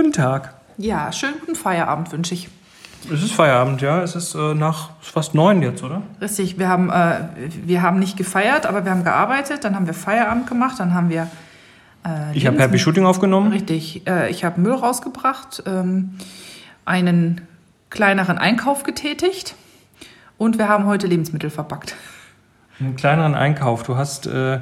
Guten Tag. Ja, schönen guten Feierabend wünsche ich. Es ist Feierabend, ja. Es ist äh, nach fast neun jetzt, oder? Richtig, wir haben, äh, wir haben nicht gefeiert, aber wir haben gearbeitet. Dann haben wir Feierabend gemacht. Dann haben wir. Äh, ich habe Happy Shooting aufgenommen. Richtig, äh, ich habe Müll rausgebracht, ähm, einen kleineren Einkauf getätigt und wir haben heute Lebensmittel verpackt. Einen kleineren Einkauf. Du hast äh,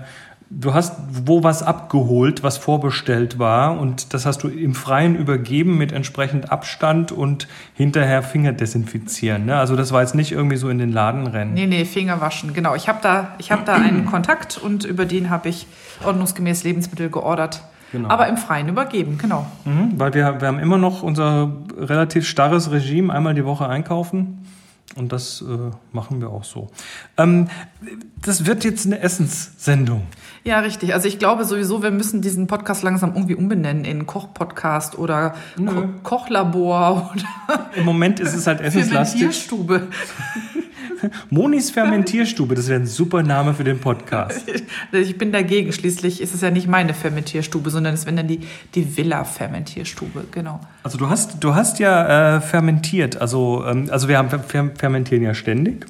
du hast wo was abgeholt, was vorbestellt war und das hast du im Freien übergeben mit entsprechend Abstand und hinterher Finger desinfizieren. Ne? Also das war jetzt nicht irgendwie so in den Laden rennen. Nee, nee, Finger waschen, genau. Ich habe da, hab da einen Kontakt und über den habe ich ordnungsgemäß Lebensmittel geordert. Genau. Aber im Freien übergeben, genau. Mhm, weil wir, wir haben immer noch unser relativ starres Regime, einmal die Woche einkaufen. Und das äh, machen wir auch so. Ähm, das wird jetzt eine Essenssendung. Ja, richtig. Also ich glaube sowieso, wir müssen diesen Podcast langsam irgendwie umbenennen in Koch-Podcast oder Ko Kochlabor. Oder Im Moment ist es halt essenslastig. Fermentierstube. Monis Fermentierstube, das wäre ein super Name für den Podcast. Ich bin dagegen. Schließlich ist es ja nicht meine Fermentierstube, sondern es wäre dann die, die Villa-Fermentierstube, genau. Also du hast, du hast ja äh, fermentiert. Also, ähm, also wir haben fermentieren ja ständig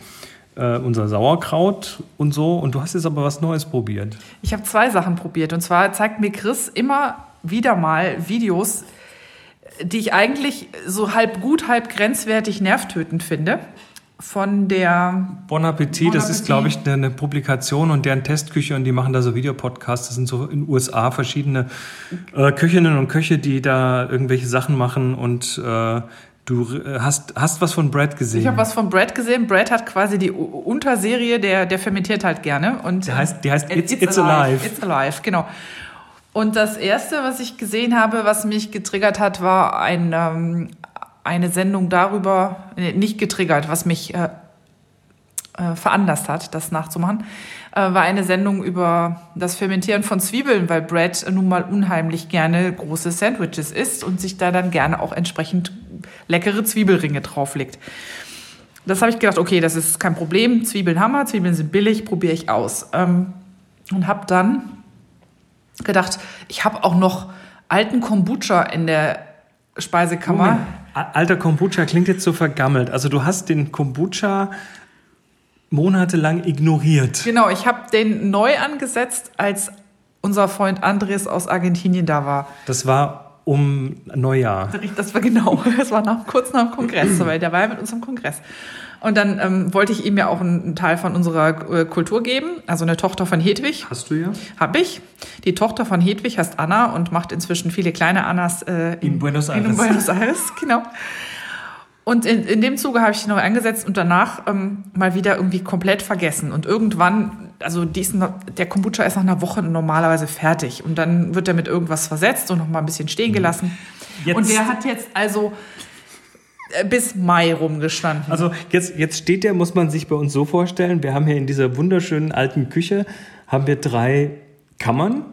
äh, unser Sauerkraut und so. Und du hast jetzt aber was Neues probiert. Ich habe zwei Sachen probiert. Und zwar zeigt mir Chris immer wieder mal Videos, die ich eigentlich so halb gut, halb grenzwertig nervtötend finde. Von der Bon Appetit, bon das ist, glaube ich, eine, eine, Publikation und deren Testküche und die machen da so Videopodcasts. Das sind so in den USA verschiedene äh, Köchinnen und Köche, die da irgendwelche Sachen machen und äh, Du äh, hast, hast was von Brad gesehen. Ich habe was von Brad gesehen. Brad hat quasi die Unterserie, der, der fermentiert halt gerne. Und der heißt, die heißt It's, It's, It's alive. alive. It's Alive, genau. Und das Erste, was ich gesehen habe, was mich getriggert hat, war ein, ähm, eine Sendung darüber, nicht getriggert, was mich äh, äh, veranlasst hat, das nachzumachen, äh, war eine Sendung über das Fermentieren von Zwiebeln, weil Brad nun mal unheimlich gerne große Sandwiches isst und sich da dann gerne auch entsprechend leckere Zwiebelringe drauflegt. Das habe ich gedacht, okay, das ist kein Problem. Zwiebeln haben wir, Zwiebeln sind billig, probiere ich aus. Ähm, und habe dann gedacht, ich habe auch noch alten Kombucha in der Speisekammer. Moment. Alter Kombucha klingt jetzt so vergammelt. Also du hast den Kombucha monatelang ignoriert. Genau, ich habe den neu angesetzt, als unser Freund Andres aus Argentinien da war. Das war um Neujahr. Das war genau, das war nach, kurz nach dem Kongress, weil der war ja mit uns im Kongress. Und dann ähm, wollte ich ihm ja auch einen, Teil von unserer äh, Kultur geben, also eine Tochter von Hedwig. Hast du ja? Hab ich. Die Tochter von Hedwig heißt Anna und macht inzwischen viele kleine Annas äh, in, in, Buenos Aires. In Buenos Aires, genau. Und in, in dem Zuge habe ich die noch eingesetzt und danach ähm, mal wieder irgendwie komplett vergessen. Und irgendwann, also diesen, der Kombucha ist nach einer Woche normalerweise fertig. Und dann wird er mit irgendwas versetzt und noch mal ein bisschen stehen gelassen. Jetzt. Und der hat jetzt also äh, bis Mai rumgestanden. Also jetzt, jetzt steht der, muss man sich bei uns so vorstellen, wir haben hier in dieser wunderschönen alten Küche, haben wir drei Kammern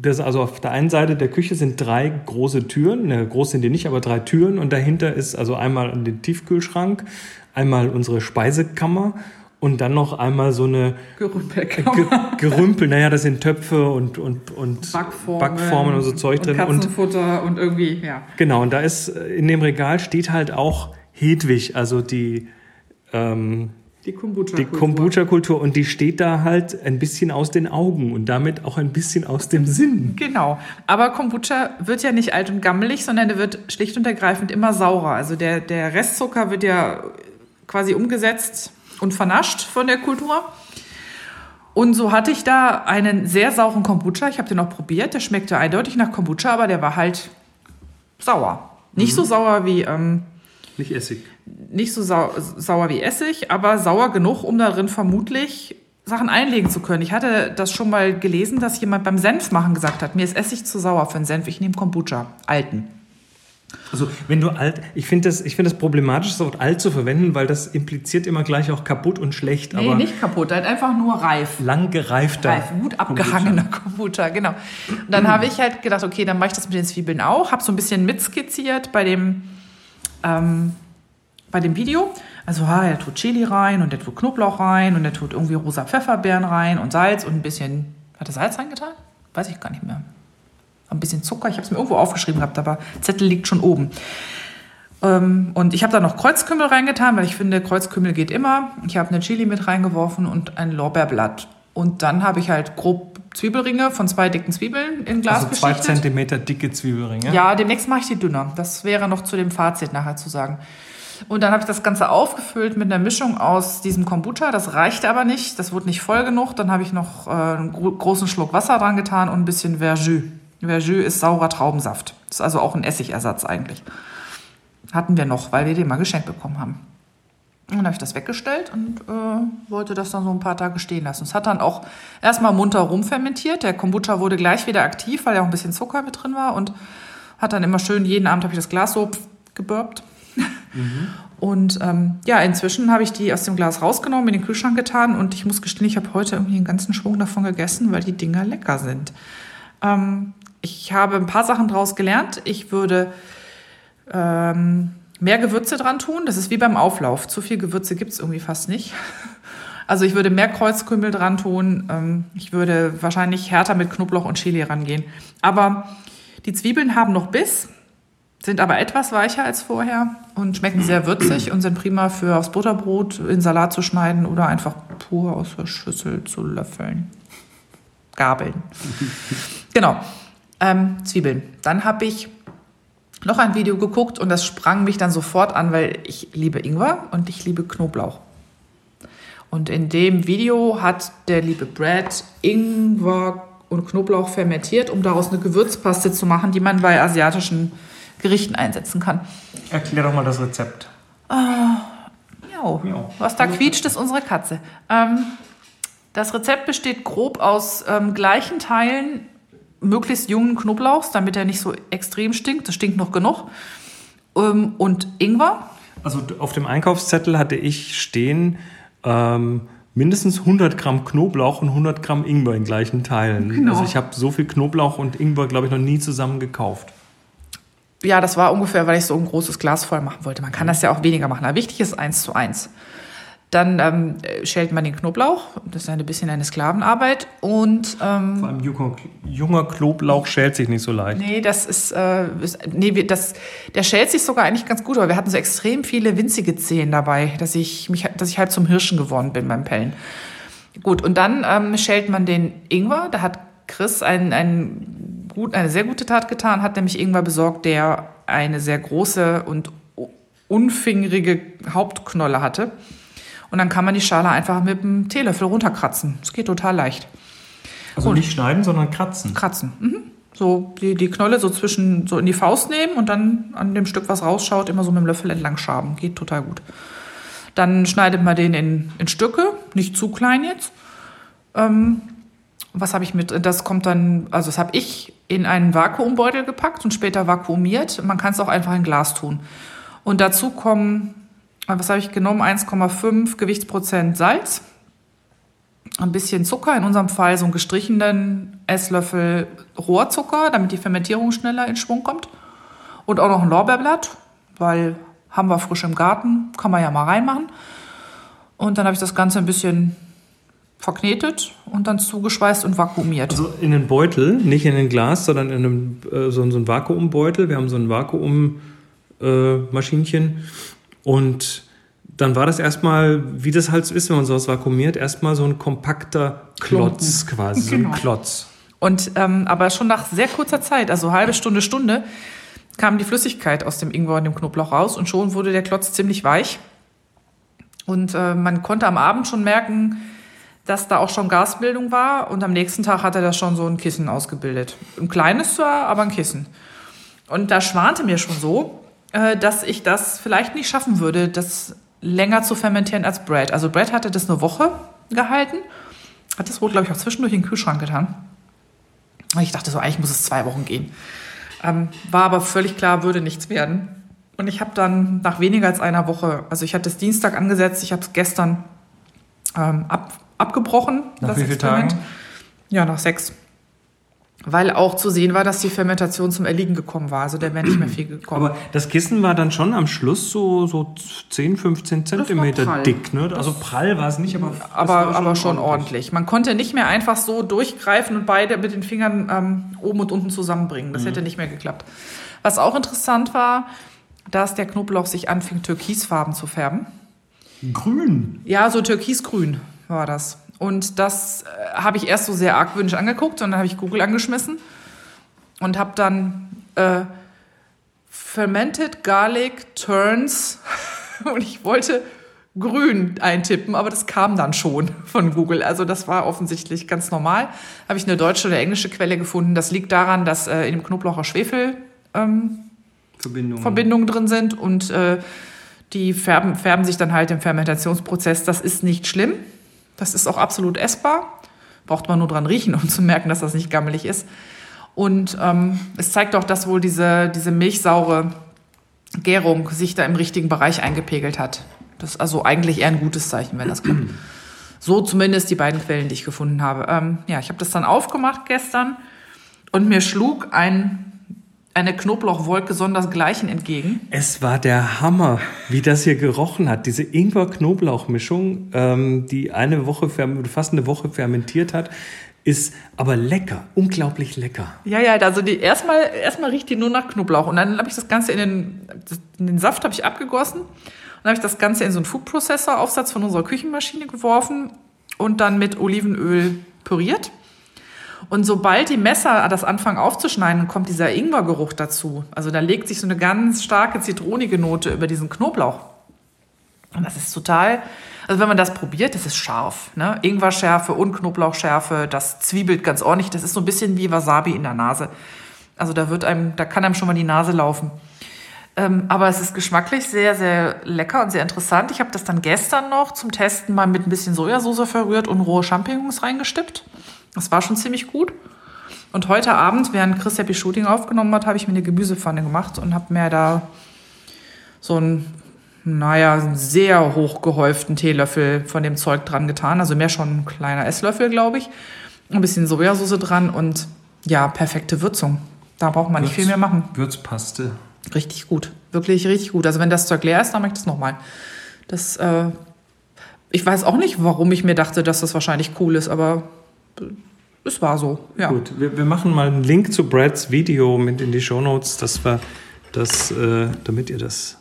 das also auf der einen Seite der Küche sind drei große Türen, ne, groß sind die nicht, aber drei Türen und dahinter ist also einmal der Tiefkühlschrank, einmal unsere Speisekammer und dann noch einmal so eine Gerümpelkammer. Gerümpel, naja, das sind Töpfe und, und, und Backformen, Backformen und so Zeug und drin. Katzenfutter und, und irgendwie, ja. Genau, und da ist in dem Regal steht halt auch Hedwig, also die ähm, die Kombucha-Kultur. Die Kombucha-Kultur und die steht da halt ein bisschen aus den Augen und damit auch ein bisschen aus dem Sinn. Genau. Aber Kombucha wird ja nicht alt und gammelig, sondern der wird schlicht und ergreifend immer saurer. Also der, der Restzucker wird ja quasi umgesetzt und vernascht von der Kultur. Und so hatte ich da einen sehr sauren Kombucha. Ich habe den auch probiert. Der schmeckte eindeutig nach Kombucha, aber der war halt sauer. Nicht mhm. so sauer wie. Ähm, nicht Essig nicht so sau sauer wie Essig, aber sauer genug, um darin vermutlich Sachen einlegen zu können. Ich hatte das schon mal gelesen, dass jemand beim Senf machen gesagt hat, mir ist Essig zu sauer für einen Senf, ich nehme Kombucha, alten. Also wenn du alt, ich finde das, find das problematisch, das Wort alt zu verwenden, weil das impliziert immer gleich auch kaputt und schlecht. Nee, aber nicht kaputt, halt einfach nur reif. Lang gereifter. Reif, gut abgehangener Kombucha, genau. Und dann habe ich halt gedacht, okay, dann mache ich das mit den Zwiebeln auch, habe so ein bisschen mitskizziert bei dem ähm, bei dem Video. Also, ha, er tut Chili rein und er tut Knoblauch rein und er tut irgendwie rosa Pfefferbeeren rein und Salz und ein bisschen. Hat er Salz reingetan? Weiß ich gar nicht mehr. ein bisschen Zucker. Ich habe es mir irgendwo aufgeschrieben gehabt, aber Zettel liegt schon oben. Ähm, und ich habe da noch Kreuzkümmel reingetan, weil ich finde, Kreuzkümmel geht immer. Ich habe eine Chili mit reingeworfen und ein Lorbeerblatt. Und dann habe ich halt grob Zwiebelringe von zwei dicken Zwiebeln in Glas Also zwei Zentimeter dicke Zwiebelringe. Ja, demnächst mache ich die dünner. Das wäre noch zu dem Fazit nachher zu sagen. Und dann habe ich das Ganze aufgefüllt mit einer Mischung aus diesem Kombucha. Das reichte aber nicht. Das wurde nicht voll genug. Dann habe ich noch äh, einen gro großen Schluck Wasser dran getan und ein bisschen Verjus. Verjus ist saurer Traubensaft. Ist also auch ein Essigersatz eigentlich. Hatten wir noch, weil wir den mal geschenkt bekommen haben. Und dann habe ich das weggestellt und äh, wollte das dann so ein paar Tage stehen lassen. Es hat dann auch erstmal munter rumfermentiert. Der Kombucha wurde gleich wieder aktiv, weil ja auch ein bisschen Zucker mit drin war. Und hat dann immer schön, jeden Abend habe ich das Glas so geburbt. Mhm. Und ähm, ja, inzwischen habe ich die aus dem Glas rausgenommen, in den Kühlschrank getan. Und ich muss gestehen, ich habe heute irgendwie einen ganzen Schwung davon gegessen, weil die Dinger lecker sind. Ähm, ich habe ein paar Sachen daraus gelernt. Ich würde... Ähm, mehr Gewürze dran tun. Das ist wie beim Auflauf. Zu viel Gewürze gibt es irgendwie fast nicht. Also ich würde mehr Kreuzkümmel dran tun. Ähm, ich würde wahrscheinlich härter mit Knoblauch und Chili rangehen. Aber die Zwiebeln haben noch Biss, sind aber etwas weicher als vorher und schmecken sehr würzig und sind prima für aufs Butterbrot in Salat zu schneiden oder einfach pur aus der Schüssel zu löffeln. Gabeln. genau. Ähm, Zwiebeln. Dann habe ich noch ein Video geguckt und das sprang mich dann sofort an, weil ich liebe Ingwer und ich liebe Knoblauch. Und in dem Video hat der liebe Brad Ingwer und Knoblauch fermentiert, um daraus eine Gewürzpaste zu machen, die man bei asiatischen Gerichten einsetzen kann. Erklär doch mal das Rezept. Ah, miau. miau. Was da quietscht, ist unsere Katze. Ähm, das Rezept besteht grob aus ähm, gleichen Teilen möglichst jungen Knoblauchs, damit er nicht so extrem stinkt. Das stinkt noch genug. Ähm, und Ingwer. Also auf dem Einkaufszettel hatte ich stehen ähm, mindestens 100 Gramm Knoblauch und 100 Gramm Ingwer in gleichen Teilen. Genau. Also ich habe so viel Knoblauch und Ingwer, glaube ich, noch nie zusammen gekauft. Ja, das war ungefähr, weil ich so ein großes Glas voll machen wollte. Man kann das ja auch weniger machen. Aber wichtig ist eins zu eins. Dann ähm, schält man den Knoblauch. Das ist ein bisschen eine Sklavenarbeit. Und, ähm, Vor allem junger, junger, Knoblauch schält sich nicht so leicht. Nee, das ist, äh, ist nee, das, der schält sich sogar eigentlich ganz gut, aber wir hatten so extrem viele winzige Zehen dabei, dass ich, mich, dass ich halb zum Hirschen geworden bin beim Pellen. Gut, und dann ähm, schält man den Ingwer. Da hat Chris ein, ein gut, eine sehr gute Tat getan, hat nämlich Ingwer besorgt, der eine sehr große und unfingerige Hauptknolle hatte. Und dann kann man die Schale einfach mit dem Teelöffel runterkratzen. Das geht total leicht. Also und nicht schneiden, sondern kratzen. Kratzen. Mhm. So die, die Knolle so zwischen so in die Faust nehmen und dann an dem Stück, was rausschaut, immer so mit dem Löffel entlang schaben. Geht total gut. Dann schneidet man den in, in Stücke, nicht zu klein jetzt. Ähm, was habe ich mit? Das kommt dann, also das habe ich in einen Vakuumbeutel gepackt und später vakuumiert. Man kann es auch einfach in Glas tun. Und dazu kommen was habe ich genommen? 1,5 Gewichtsprozent Salz, ein bisschen Zucker, in unserem Fall so einen gestrichenen Esslöffel Rohrzucker, damit die Fermentierung schneller in Schwung kommt. Und auch noch ein Lorbeerblatt, weil haben wir frisch im Garten, kann man ja mal reinmachen. Und dann habe ich das Ganze ein bisschen verknetet und dann zugeschweißt und vakuumiert. Also in einen Beutel, nicht in ein Glas, sondern in einem, äh, so, so einen Vakuumbeutel. Wir haben so ein Vakuummaschinchen. Äh, und dann war das erstmal, wie das halt so ist, wenn man sowas vakuumiert, erstmal so ein kompakter Klotz Klumpen. quasi, genau. so ein genau. Klotz. Und ähm, aber schon nach sehr kurzer Zeit, also halbe Stunde, Stunde, kam die Flüssigkeit aus dem Ingwer und dem Knoblauch raus und schon wurde der Klotz ziemlich weich. Und äh, man konnte am Abend schon merken, dass da auch schon Gasbildung war und am nächsten Tag hat er das schon so ein Kissen ausgebildet. Ein kleines zwar, aber ein Kissen. Und da schwante mir schon so, äh, dass ich das vielleicht nicht schaffen würde, das länger zu fermentieren als Brad. Also Brad hatte das eine Woche gehalten, hat das wohl, glaube ich, auch zwischendurch in den Kühlschrank getan. Und ich dachte so, eigentlich muss es zwei Wochen gehen. Ähm, war aber völlig klar, würde nichts werden. Und ich habe dann nach weniger als einer Woche, also ich hatte es Dienstag angesetzt, ich habe es gestern ähm, ab, abgebrochen. Nach wie vielen Tagen? Ja, nach sechs. weil auch zu sehen war, dass die Fermentation zum Erliegen gekommen war. Also da wäre nicht mehr viel gekommen. Aber das Kissen war dann schon am Schluss so, so 10, 15 Zentimeter dick. Ne? Also prall war es nicht, aber, aber, war aber schon ordentlich. Man konnte nicht mehr einfach so durchgreifen und beide mit den Fingern ähm, oben und unten zusammenbringen. Das hätte nicht mehr geklappt. Was auch interessant war, dass der Knoblauch sich anfing, türkisfarben zu färben. Grün. Ja, so türkisgrün war das. Und das äh, habe ich erst so sehr argwöhnisch angeguckt und dann habe ich Google angeschmissen und habe dann äh, Fermented Garlic Turns und ich wollte grün eintippen, aber das kam dann schon von Google. Also das war offensichtlich ganz normal. Habe ich eine deutsche oder englische Quelle gefunden. Das liegt daran, dass äh, in dem Knoblauch auch Schwefel ähm, Verbindung. Verbindungen drin sind und äh, die färben, färben sich dann halt im Fermentationsprozess. Das ist nicht schlimm. Das ist auch absolut essbar. Braucht man nur dran riechen, um zu merken, dass das nicht gammelig ist. Und ähm, es zeigt auch, dass wohl diese, diese milchsaure Gärung sich da im richtigen Bereich eingepegelt hat. Das ist also eigentlich eher ein gutes Zeichen, wenn das klappt. So zumindest die beiden Quellen, die ich gefunden habe. Ähm, ja, ich habe das dann aufgemacht gestern und mir schlug ein, eine Knoblauchwolke sondersgleichen entgegen. Es war der Hammer, wie das hier gerochen hat. Diese Ingwer-Knoblauch-Mischung, ähm, die eine Woche, fast eine Woche fermentiert hat, ist aber lecker, unglaublich lecker. Ja, ja, also die erstmal erstmal riecht die nur nach Knoblauch und dann habe ich das Ganze in den, in den Saft habe ich abgegossen und habe ich das Ganze in so einen Food Processor Aufsatz von unserer Küchenmaschine geworfen und dann mit Olivenöl püriert. Und sobald die Messer das anfangen aufzuschneiden, kommt dieser Ingwergeruch dazu. Also da legt sich so eine ganz starke zitronige Note über diesen Knoblauch. Und das ist total, also wenn man das probiert, das ist scharf. Ne? Ingwerschärfe und Knoblauchschärfe, das zwiebelt ganz ordentlich. Das ist so ein bisschen wie Wasabi in der Nase. Also da wird einem, da kann einem schon mal die Nase laufen. Ähm, aber es ist geschmacklich sehr, sehr lecker und sehr interessant. Ich habe das dann gestern noch zum Testen mal mit ein bisschen Sojasauce verrührt und rohe Champignons reingestippt. Das war schon ziemlich gut. Und heute Abend, während Chris Happy Shooting aufgenommen hat, habe ich mir eine Gemüsepfanne gemacht und habe mir da so einen, naja, sehr hoch gehäuften Teelöffel von dem Zeug dran getan. Also mehr schon ein kleiner Esslöffel, glaube ich. Ein bisschen Sojasauce dran und ja, perfekte Würzung. Da braucht man nicht viel mehr machen. Würzpaste. Richtig gut. Wirklich richtig gut. Also wenn das Zeug leer ist, dann mache ich das nochmal. Das, äh, ich weiß auch nicht, warum ich mir dachte, dass das wahrscheinlich cool ist, aber es war so. Ja. Gut, wir, wir machen mal einen Link zu Brads Video mit in die Shownotes, dass wir das, äh, damit ihr das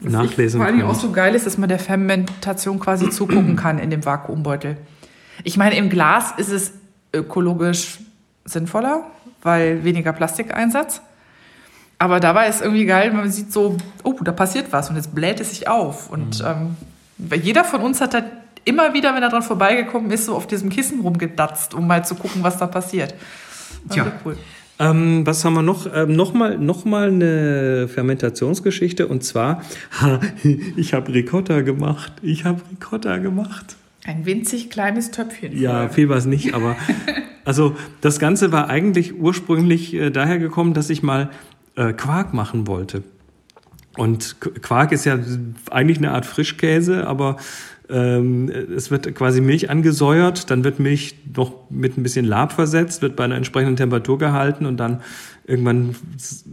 nachlesen Vor allem auch könnt. so geil ist, dass man der Fermentation quasi zugucken kann in dem Vakuumbeutel. Ich meine, im Glas ist es ökologisch sinnvoller, weil weniger Plastikeinsatz. Aber dabei ist irgendwie geil, man sieht so, oh, da passiert was und jetzt bläht es sich auf. Und ähm, jeder von uns hat da immer wieder, wenn er dran vorbeigekommen ist, so auf diesem Kissen rumgedatzt, um mal zu gucken, was da passiert. War Tja. wirklich cool. Ähm, was haben wir noch? Ähm, Nochmal noch mal eine Fermentationsgeschichte und zwar, ha, ich habe Ricotta gemacht. Ich habe Ricotta gemacht. Ein winzig kleines Töpfchen. Ja, viel war es nicht, aber also das Ganze war eigentlich ursprünglich äh, daher gekommen, dass ich mal äh, Quark machen wollte. Und Qu- Quark ist ja eigentlich eine Art Frischkäse, aber ähm, es wird quasi Milch angesäuert, dann wird Milch noch mit ein bisschen Lab versetzt, wird bei einer entsprechenden Temperatur gehalten und dann irgendwann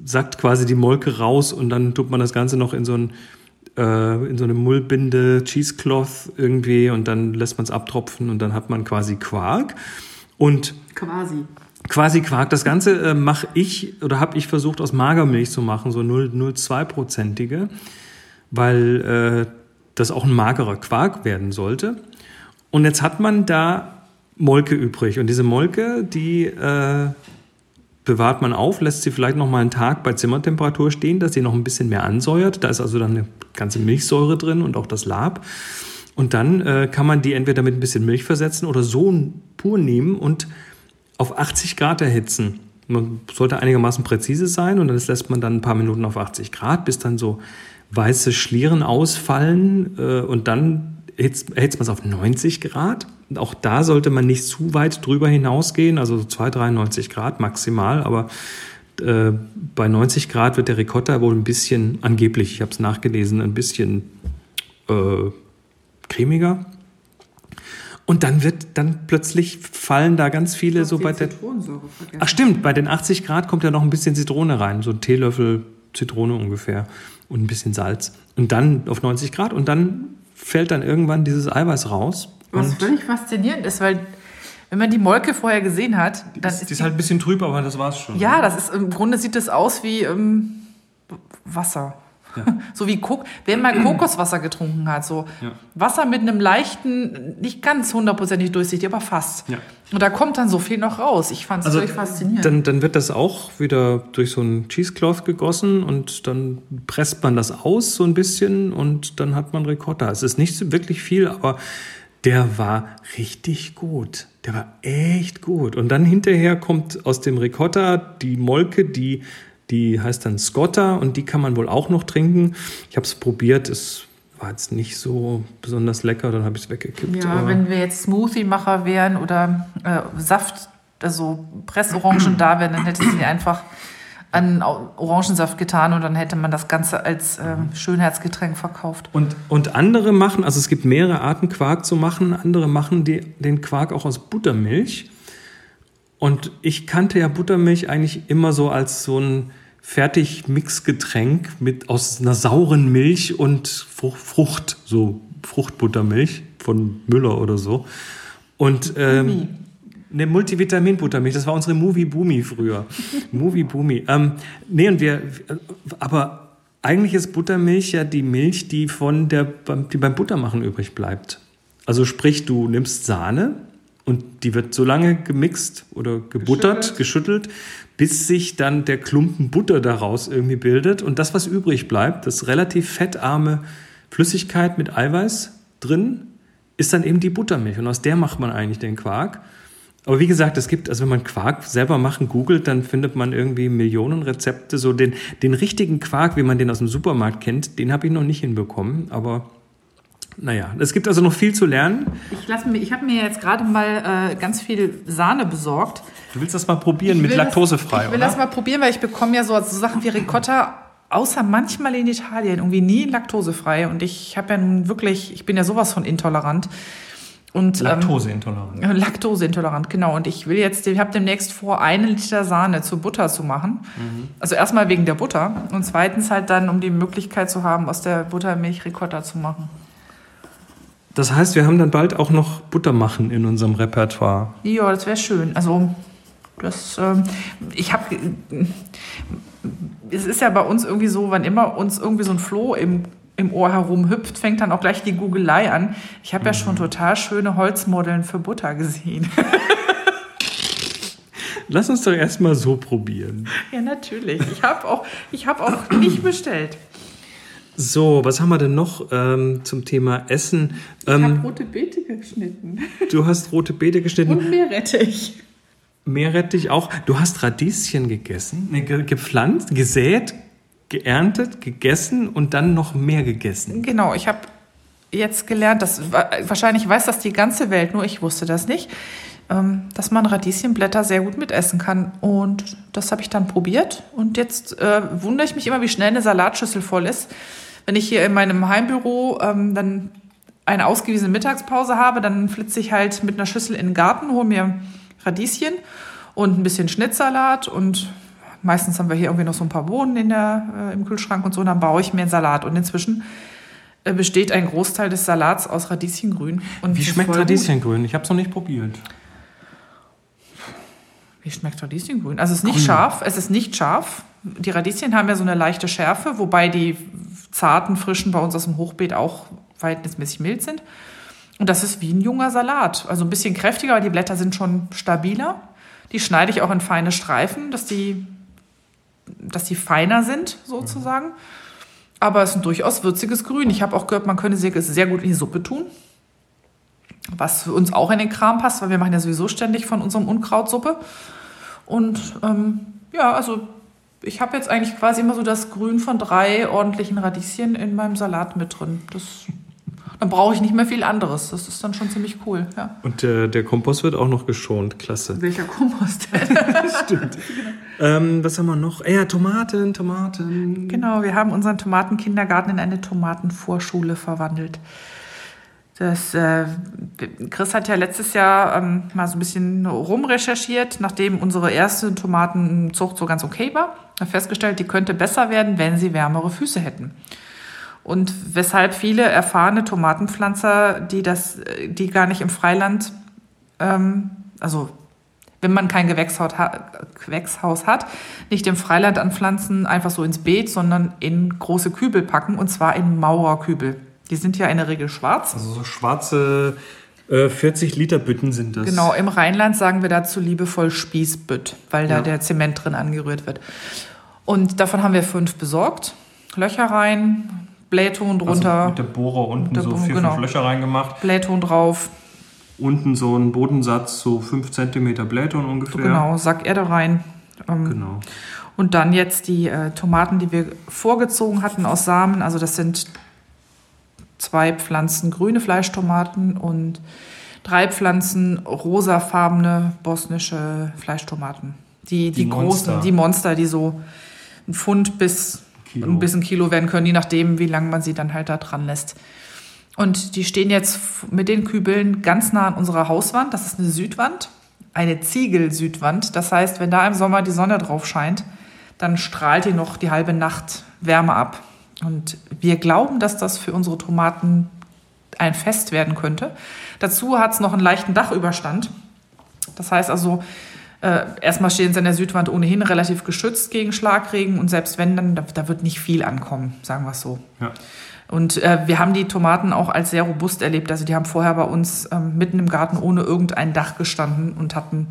sackt quasi die Molke raus und dann tut man das Ganze noch in so ein äh, in so eine Mullbinde, Cheesecloth irgendwie und dann lässt man es abtropfen und dann hat man quasi Quark. Und Quasi. Quasi Quark, das Ganze äh, mache ich oder habe ich versucht aus Magermilch zu machen, so 0,2-prozentige, weil äh, das auch ein magerer Quark werden sollte. Und jetzt hat man da Molke übrig und diese Molke, die äh, bewahrt man auf, lässt sie vielleicht noch mal einen Tag bei Zimmertemperatur stehen, dass sie noch ein bisschen mehr ansäuert. Da ist also dann eine ganze Milchsäure drin und auch das Lab. Und dann äh, kann man die entweder mit ein bisschen Milch versetzen oder so pur nehmen und auf 80 Grad erhitzen. Man sollte einigermaßen präzise sein und das lässt man dann ein paar Minuten auf 80 Grad, bis dann so weiße Schlieren ausfallen äh, und dann erhitzt, erhitzt man es auf 90 Grad. Und auch da sollte man nicht zu weit drüber hinausgehen, also so 2, 93 Grad maximal, aber äh, bei 90 Grad wird der Ricotta wohl ein bisschen, angeblich, ich habe es nachgelesen, ein bisschen äh, cremiger. Und dann wird, dann plötzlich fallen da ganz viele so bei der. Ach stimmt, bei den 80 Grad kommt ja noch ein bisschen Zitrone rein, so ein Teelöffel Zitrone ungefähr und ein bisschen Salz. Und dann auf 90 Grad und dann fällt dann irgendwann dieses Eiweiß raus. Was völlig faszinierend ist, weil wenn man die Molke vorher gesehen hat, dann ist, die ist halt ein bisschen trüb, aber das war's schon. Ja, das ist im Grunde sieht das aus wie ähm, Wasser. Ja. So wie Kok wenn man Kokoswasser getrunken hat, so ja. Wasser mit einem leichten, nicht ganz hundertprozentig durchsichtig, aber fast. Ja. Und da kommt dann so viel noch raus. Ich fand es also, wirklich faszinierend. Dann, dann wird das auch wieder durch so einen Cheesecloth gegossen und dann presst man das aus so ein bisschen und dann hat man Ricotta. Es ist nicht wirklich viel, aber der war richtig gut. Der war echt gut. Und dann hinterher kommt aus dem Ricotta die Molke, die die heißt dann Scotta und die kann man wohl auch noch trinken. Ich habe es probiert, es war jetzt nicht so besonders lecker, dann habe ich es weggekippt. Ja, wenn wir jetzt Smoothie-Macher wären oder äh, Saft, also Pressorangen da wären, dann hätte sie einfach an Orangensaft getan und dann hätte man das Ganze als äh, Schönheitsgetränk verkauft. Und, und andere machen, also es gibt mehrere Arten Quark zu machen, andere machen die, den Quark auch aus Buttermilch. Und ich kannte ja Buttermilch eigentlich immer so als so ein Fertigmixgetränk mit aus einer sauren Milch und Frucht, so Fruchtbuttermilch von Müller oder so. Und ähm, eine Multivitamin-Buttermilch, das war unsere Movie Boomy früher. Movie Boomy. Ähm, nee, und wir, aber eigentlich ist Buttermilch ja die Milch, die von der, die beim Buttermachen übrig bleibt. Also sprich, du nimmst Sahne, und die wird so lange gemixt oder gebuttert, geschüttelt. geschüttelt, bis sich dann der Klumpen Butter daraus irgendwie bildet. Und das, was übrig bleibt, das relativ fettarme Flüssigkeit mit Eiweiß drin, ist dann eben die Buttermilch. Und aus der macht man eigentlich den Quark. Aber wie gesagt, es gibt, also wenn man Quark selber machen googelt, dann findet man irgendwie Millionen Rezepte. So den, den richtigen Quark, wie man den aus dem Supermarkt kennt, den habe ich noch nicht hinbekommen. Aber naja, es gibt also noch viel zu lernen. Ich, mir, ich habe mir jetzt gerade mal äh, ganz viel Sahne besorgt. Du willst das mal probieren mit laktosefrei, das, Ich will oder? das mal probieren, weil ich bekomme ja so, so Sachen wie Ricotta, außer manchmal in Italien, irgendwie nie laktosefrei. Und ich habe ja nun wirklich, ich bin ja sowas von intolerant. Und, ähm, Laktoseintolerant. Ähm, Laktoseintolerant, genau. Und ich will jetzt, ich habe demnächst vor, eine Liter Sahne zur Butter zu machen. Mhm. Also erstmal wegen der Butter und zweitens halt dann, um die Möglichkeit zu haben, aus der Buttermilch Ricotta zu machen. Das heißt, wir haben dann bald auch noch Buttermachen in unserem Repertoire. Ja, das wäre schön. Also, das, ähm, ich habe, es ist ja bei uns irgendwie so, wann immer uns irgendwie so ein Floh im, im Ohr herumhüpft, fängt dann auch gleich die Googelei an. Ich habe mhm. ja schon total schöne Holzmodeln für Butter gesehen. Lass uns doch erstmal so probieren. Ja, natürlich. Ich habe auch, hab auch nicht bestellt. So, was haben wir denn noch ähm, zum Thema Essen? Ähm, ich habe rote Beete geschnitten. Du hast rote Beete geschnitten. Und Meerrettich. Meerrettich auch. Du hast Radieschen gegessen, nee, gepflanzt, gesät, geerntet, gegessen und dann noch mehr gegessen. Genau, ich habe jetzt gelernt, dass wahrscheinlich weiß das die ganze Welt, nur ich wusste das nicht, ähm, dass man Radieschenblätter sehr gut mitessen kann. Und das habe ich dann probiert. Und jetzt äh, wundere ich mich immer, wie schnell eine Salatschüssel voll ist wenn ich hier in meinem Heimbüro ähm, dann eine ausgewiesene Mittagspause habe, dann flitze ich halt mit einer Schüssel in den Garten, hole mir Radieschen und ein bisschen Schnittsalat und meistens haben wir hier irgendwie noch so ein paar Bohnen in der, äh, im Kühlschrank und so, und dann baue ich mir einen Salat. Und inzwischen äh, besteht ein Großteil des Salats aus Radieschengrün. Und Wie schmeckt Radieschengrün? Ich habe es noch nicht probiert. Wie schmeckt Radieschengrün? Also es ist nicht Grün. scharf, es ist nicht scharf. Die Radieschen haben ja so eine leichte Schärfe, wobei die zarten, frischen bei uns aus dem Hochbeet auch verhältnismäßig mild sind. Und das ist wie ein junger Salat. Also ein bisschen kräftiger, aber die Blätter sind schon stabiler. Die schneide ich auch in feine Streifen, dass die, dass die feiner sind, sozusagen. Aber es ist ein durchaus würziges Grün. Ich habe auch gehört, man könnte sie sehr gut in die Suppe tun. Was für uns auch in den Kram passt, weil wir machen ja sowieso ständig von unserem Unkrautsuppe. Und ähm, ja, also ich habe jetzt eigentlich quasi immer so das Grün von drei ordentlichen Radieschen in meinem Salat mit drin. Das, dann brauche ich nicht mehr viel anderes. Das ist dann schon ziemlich cool. Ja. Und der, der Kompost wird auch noch geschont. Klasse. Welcher Kompost denn? Stimmt. Ähm, was haben wir noch? Ja, Tomaten, Tomaten. Genau, wir haben unseren Tomatenkindergarten in eine Tomatenvorschule verwandelt. Das, äh, Chris hat ja letztes Jahr ähm, mal so ein bisschen rumrecherchiert, nachdem unsere erste Tomatenzucht so ganz okay war. Festgestellt, die könnte besser werden, wenn sie wärmere Füße hätten. Und weshalb viele erfahrene Tomatenpflanzer, die das, die gar nicht im Freiland, ähm, also wenn man kein Gewächshaus hat, nicht im Freiland anpflanzen, einfach so ins Beet, sondern in große Kübel packen und zwar in Maurerkübel. Die sind ja in der Regel schwarz. Also so schwarze äh, 40 Liter Bütten sind das. Genau, im Rheinland sagen wir dazu liebevoll Spießbütt, weil da ja. der Zement drin angerührt wird. Und davon haben wir fünf besorgt. Löcher rein, Blähton drunter. Also mit der Bohrer unten so vier, genau. fünf Löcher reingemacht. Blähton drauf. Unten so ein Bodensatz, so fünf Zentimeter Blähton ungefähr. Genau, Sack Erde rein. Ähm, genau. Und dann jetzt die äh, Tomaten, die wir vorgezogen hatten aus Samen. Also das sind zwei Pflanzen grüne Fleischtomaten und drei Pflanzen rosafarbene bosnische Fleischtomaten. Die, die, die großen, Monster. die Monster, die so ein Pfund bis Kilo. ein bisschen Kilo werden können, je nachdem, wie lange man sie dann halt da dran lässt. Und die stehen jetzt mit den Kübeln ganz nah an unserer Hauswand. Das ist eine Südwand, eine Ziegel-Südwand. Das heißt, wenn da im Sommer die Sonne drauf scheint, dann strahlt die noch die halbe Nacht Wärme ab. Und wir glauben, dass das für unsere Tomaten ein Fest werden könnte. Dazu hat es noch einen leichten Dachüberstand. Das heißt also, äh, erstmal stehen sie an der Südwand ohnehin relativ geschützt gegen Schlagregen und selbst wenn, dann da, da wird nicht viel ankommen, sagen wir es so. Ja. Und äh, wir haben die Tomaten auch als sehr robust erlebt. Also die haben vorher bei uns ähm, mitten im Garten ohne irgendein Dach gestanden und hatten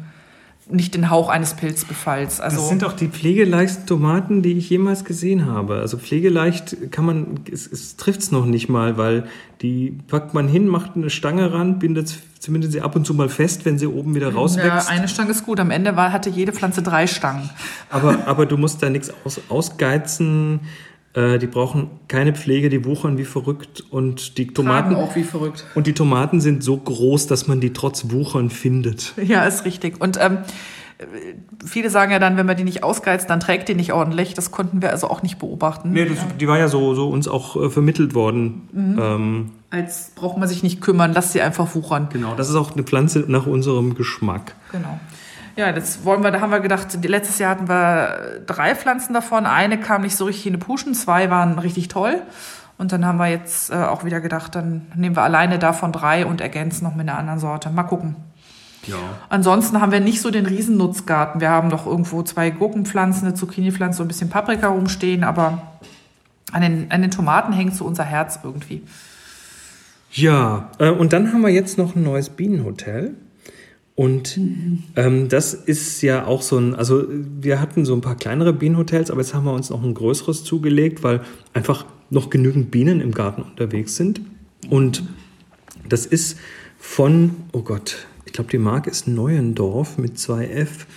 nicht den Hauch eines Pilzbefalls. Also das sind auch die pflegeleichten Tomaten, die ich jemals gesehen habe. Also pflegeleicht kann man, es, es trifft es noch nicht mal, weil die packt man hin, macht eine Stange ran, bindet zumindest sie ab und zu mal fest, wenn sie oben wieder rauswächst. Ja, eine Stange ist gut. Am Ende war, hatte jede Pflanze drei Stangen. Aber, aber du musst da nichts aus, ausgeizen. Äh, die brauchen keine Pflege, die wuchern wie verrückt und die Tomaten Tragen auch wie verrückt. Und die Tomaten sind so groß, dass man die trotz Wuchern findet. Ja, ist richtig. Und ähm, viele sagen ja dann, wenn man die nicht ausgeizt, dann trägt die nicht ordentlich. Das konnten wir also auch nicht beobachten. Nee, das, die war ja so, so uns auch äh, vermittelt worden. Mhm. Ähm, Als braucht man sich nicht kümmern, lass sie einfach wuchern. Genau, das ist auch eine Pflanze nach unserem Geschmack. Genau. Ja, das wollen wir, da haben wir gedacht, letztes Jahr hatten wir drei Pflanzen davon. Eine kam nicht so richtig in die Puschen, zwei waren richtig toll. Und dann haben wir jetzt äh, auch wieder gedacht, dann nehmen wir alleine davon drei und ergänzen noch mit einer anderen Sorte. Mal gucken. Ja. Ansonsten haben wir nicht so den Riesennutzgarten. Wir haben doch irgendwo zwei Gurkenpflanzen, eine Zucchini-Pflanze, so ein bisschen Paprika rumstehen, aber an den, an den Tomaten hängt so unser Herz irgendwie. Ja, äh, und dann haben wir jetzt noch ein neues Bienenhotel. Und ähm, das ist ja auch so ein, also wir hatten so ein paar kleinere Bienenhotels, aber jetzt haben wir uns noch ein größeres zugelegt, weil einfach noch genügend Bienen im Garten unterwegs sind. Und das ist von, oh Gott, ich glaube, die Marke ist Neuendorf mit zwei F.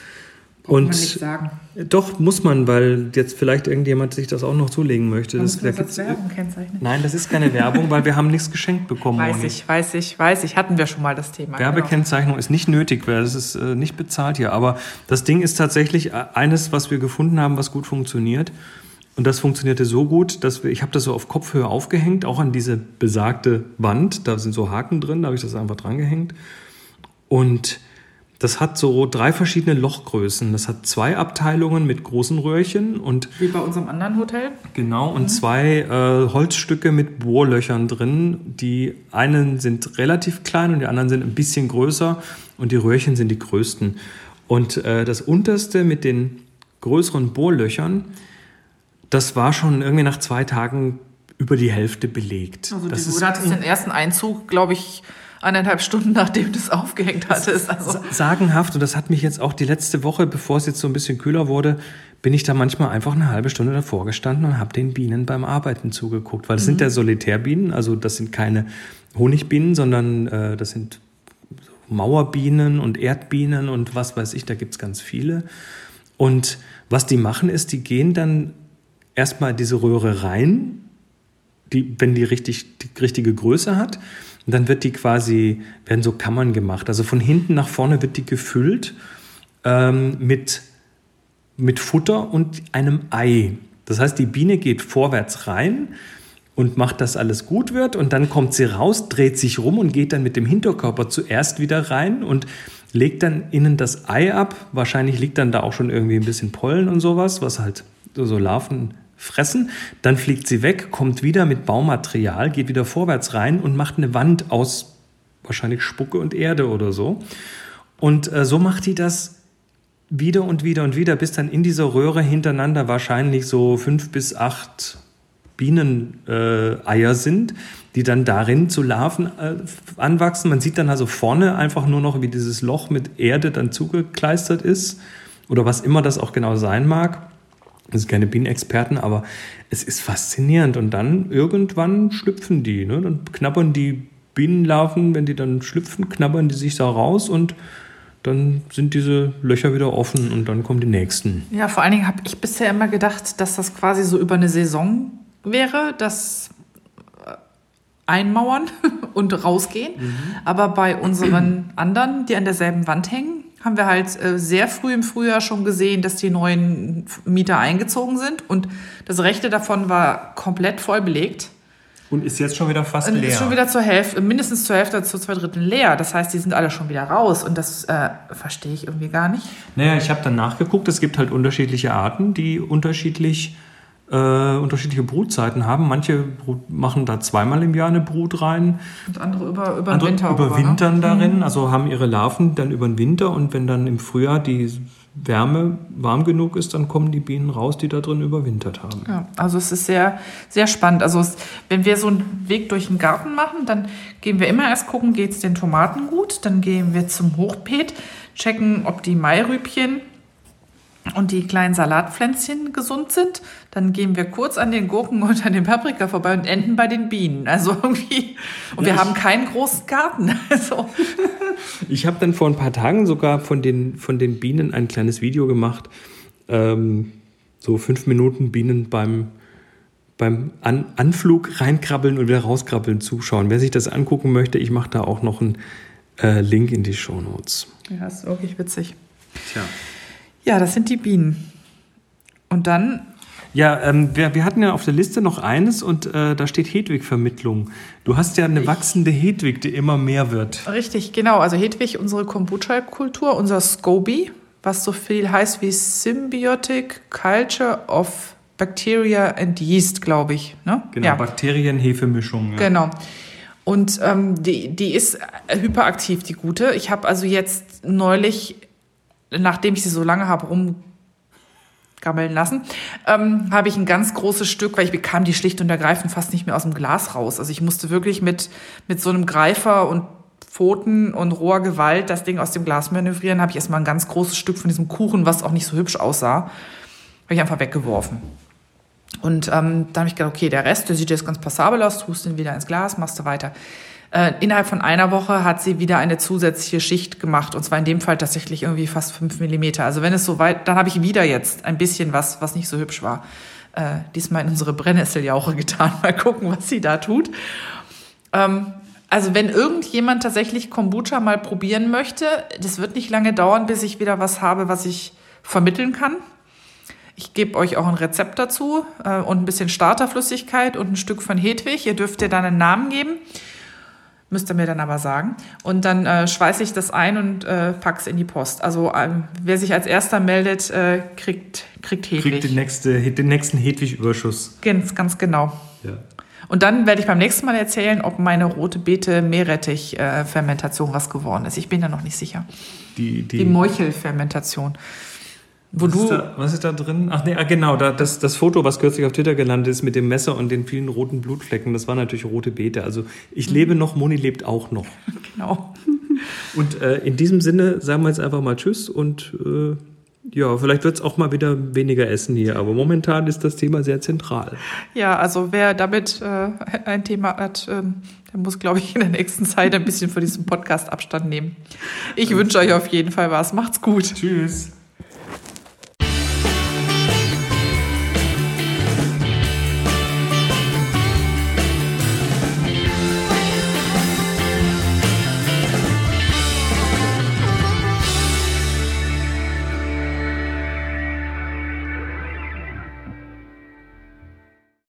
Braucht und man nicht sagen. Doch, muss man, weil jetzt vielleicht irgendjemand sich das auch noch zulegen möchte. Das, das als Werbung kennzeichnen. Nein, das ist keine Werbung, weil wir haben nichts geschenkt bekommen. Weiß ich, weiß ich, weiß ich. Hatten wir schon mal das Thema. Werbekennzeichnung genau. ist nicht nötig, weil es ist äh, nicht bezahlt hier. Aber das Ding ist tatsächlich äh, eines, was wir gefunden haben, was gut funktioniert. Und das funktionierte so gut, dass wir, ich habe das so auf Kopfhöhe aufgehängt, auch an diese besagte Wand. Da sind so Haken drin, da habe ich das einfach dran gehängt. Und das hat so drei verschiedene Lochgrößen. Das hat zwei Abteilungen mit großen Röhrchen und. Wie bei unserem anderen Hotel? Genau, und mhm. zwei äh, Holzstücke mit Bohrlöchern drin. Die einen sind relativ klein und die anderen sind ein bisschen größer und die Röhrchen sind die größten. Und äh, das unterste mit den größeren Bohrlöchern, das war schon irgendwie nach zwei Tagen über die Hälfte belegt. Also das du hattest den ersten Einzug, glaube ich, eineinhalb Stunden, nachdem du es aufgehängt hattest. Also. Sagenhaft, und das hat mich jetzt auch die letzte Woche, bevor es jetzt so ein bisschen kühler wurde, bin ich da manchmal einfach eine halbe Stunde davor gestanden und habe den Bienen beim Arbeiten zugeguckt. Weil das mhm. sind ja Solitärbienen, also das sind keine Honigbienen, sondern äh, das sind Mauerbienen und Erdbienen und was weiß ich, da gibt es ganz viele. Und was die machen ist, die gehen dann erstmal diese Röhre rein, die, wenn die richtig die richtige Größe hat. Und dann wird die quasi, werden so Kammern gemacht. Also von hinten nach vorne wird die gefüllt ähm, mit, mit Futter und einem Ei. Das heißt, die Biene geht vorwärts rein und macht, dass alles gut wird. Und dann kommt sie raus, dreht sich rum und geht dann mit dem Hinterkörper zuerst wieder rein und legt dann innen das Ei ab. Wahrscheinlich liegt dann da auch schon irgendwie ein bisschen Pollen und sowas, was halt so Larven fressen. Dann fliegt sie weg, kommt wieder mit Baumaterial, geht wieder vorwärts rein und macht eine Wand aus wahrscheinlich Spucke und Erde oder so. Und äh, so macht die das wieder und wieder und wieder, bis dann in dieser Röhre hintereinander wahrscheinlich so fünf bis acht Bieneneier äh, sind, die dann darin zu Larven äh, anwachsen. Man sieht dann also vorne einfach nur noch, wie dieses Loch mit Erde dann zugekleistert ist oder was immer das auch genau sein mag. Das sind keine Bienenexperten, aber es ist faszinierend. Und dann irgendwann schlüpfen die. Ne? Dann knabbern die Bienenlarven, wenn die dann schlüpfen, knabbern die sich da raus und dann sind diese Löcher wieder offen und dann kommen die nächsten. Ja, vor allen Dingen habe ich bisher immer gedacht, dass das quasi so über eine Saison wäre, das äh, einmauern und rausgehen. Mhm. Aber bei unseren anderen, die an derselben Wand hängen, haben wir halt äh, sehr früh im Frühjahr schon gesehen, dass die neuen Mieter eingezogen sind und das rechte davon war komplett voll belegt. Und ist jetzt schon wieder fast und leer. Ist schon wieder zur Hälfte, mindestens zur Hälfte, zu zwei Drittel leer. Das heißt, die sind alle schon wieder raus und das äh, verstehe ich irgendwie gar nicht. Naja, ich habe dann nachgeguckt, es gibt halt unterschiedliche Arten, die unterschiedlich äh, unterschiedliche Brutzeiten haben. Manche Brut machen da zweimal im Jahr eine Brut rein. Und andere über, über den Winter. Überwintern ne? darin, mhm. also haben ihre Larven dann über den Winter und wenn dann im Frühjahr die Wärme warm genug ist, dann kommen die Bienen raus, die da drin überwintert haben. Ja, also es ist sehr, sehr spannend. Also es, wenn wir so einen Weg durch den Garten machen, dann gehen wir immer erst gucken, geht es den Tomaten gut, dann gehen wir zum Hochbeet, checken, ob die Mairübchen und die kleinen Salatpflänzchen gesund sind, dann gehen wir kurz an den Gurken und an den Paprika vorbei und enden bei den Bienen. Also irgendwie, und ja, wir haben keinen großen Garten. Also. Ich habe dann vor ein paar Tagen sogar von den, von den Bienen ein kleines Video gemacht. Ähm, so fünf Minuten Bienen beim, beim an Anflug reinkrabbeln und wieder rauskrabbeln zuschauen. Wer sich das angucken möchte, ich mache da auch noch einen äh, Link in die Show Notes. Ja, ist wirklich witzig. Tja. Ja, das sind die Bienen. Und dann ja, ähm, wir, wir hatten ja auf der Liste noch eines und äh, da steht Hedwig-Vermittlung. Du hast ja eine wachsende Hedwig, die immer mehr wird. Richtig, genau. Also Hedwig, unsere Kombucha-Kultur, unser SCOBY, was so viel heißt wie Symbiotic Culture of Bacteria and Yeast, glaube ich. Ne? Genau, ja. Bakterien-Hefemischung. Ja. Genau. Und ähm, die, die ist hyperaktiv, die gute. Ich habe also jetzt neulich nachdem ich sie so lange habe rumgammeln lassen, ähm, habe ich ein ganz großes Stück, weil ich bekam die schlicht und ergreifend fast nicht mehr aus dem Glas raus. Also ich musste wirklich mit, mit so einem Greifer und Pfoten und roher Gewalt das Ding aus dem Glas manövrieren, habe ich erstmal ein ganz großes Stück von diesem Kuchen, was auch nicht so hübsch aussah, habe ich einfach weggeworfen. Und ähm, dann habe ich gedacht, okay, der Rest, der sieht jetzt ganz passabel aus, tust den wieder ins Glas, machst du weiter. Äh, innerhalb von einer Woche hat sie wieder eine zusätzliche Schicht gemacht und zwar in dem Fall tatsächlich irgendwie fast fünf Millimeter. Also wenn es so weit, dann habe ich wieder jetzt ein bisschen was, was nicht so hübsch war. Äh, diesmal in unsere Brennnesseljauche getan. Mal gucken, was sie da tut. Ähm, also wenn irgendjemand tatsächlich Kombucha mal probieren möchte, das wird nicht lange dauern, bis ich wieder was habe, was ich vermitteln kann. Ich gebe euch auch ein Rezept dazu äh, und ein bisschen Starterflüssigkeit und ein Stück von Hedwig. Ihr dürft ihr dann einen Namen geben. Müsst ihr mir dann aber sagen. Und dann äh, schweiße ich das ein und äh, es in die Post. Also ähm, wer sich als erster meldet, äh, kriegt, kriegt Hedwig. Kriegt den, nächste, den nächsten Hedwig-Überschuss. Ganz, ganz genau. Ja. Und dann werde ich beim nächsten Mal erzählen, ob meine rote Beete Meerrettich-Fermentation was geworden ist. Ich bin da noch nicht sicher. Die, die, die Meuchelfermentation. Wo was, du ist da, was ist da drin? Ach nee, ah, genau, da, das, das Foto, was kürzlich auf Twitter gelandet ist mit dem Messer und den vielen roten Blutflecken, das war natürlich rote Beete. Also ich mhm. lebe noch, Moni lebt auch noch. Genau. Und äh, in diesem Sinne sagen wir jetzt einfach mal Tschüss und äh, ja, vielleicht wird es auch mal wieder weniger Essen hier, aber momentan ist das Thema sehr zentral. Ja, also wer damit äh, ein Thema hat, ähm, der muss, glaube ich, in der nächsten Zeit ein bisschen von diesem Podcast Abstand nehmen. Ich wünsche euch auf jeden Fall was. Macht's gut. Tschüss.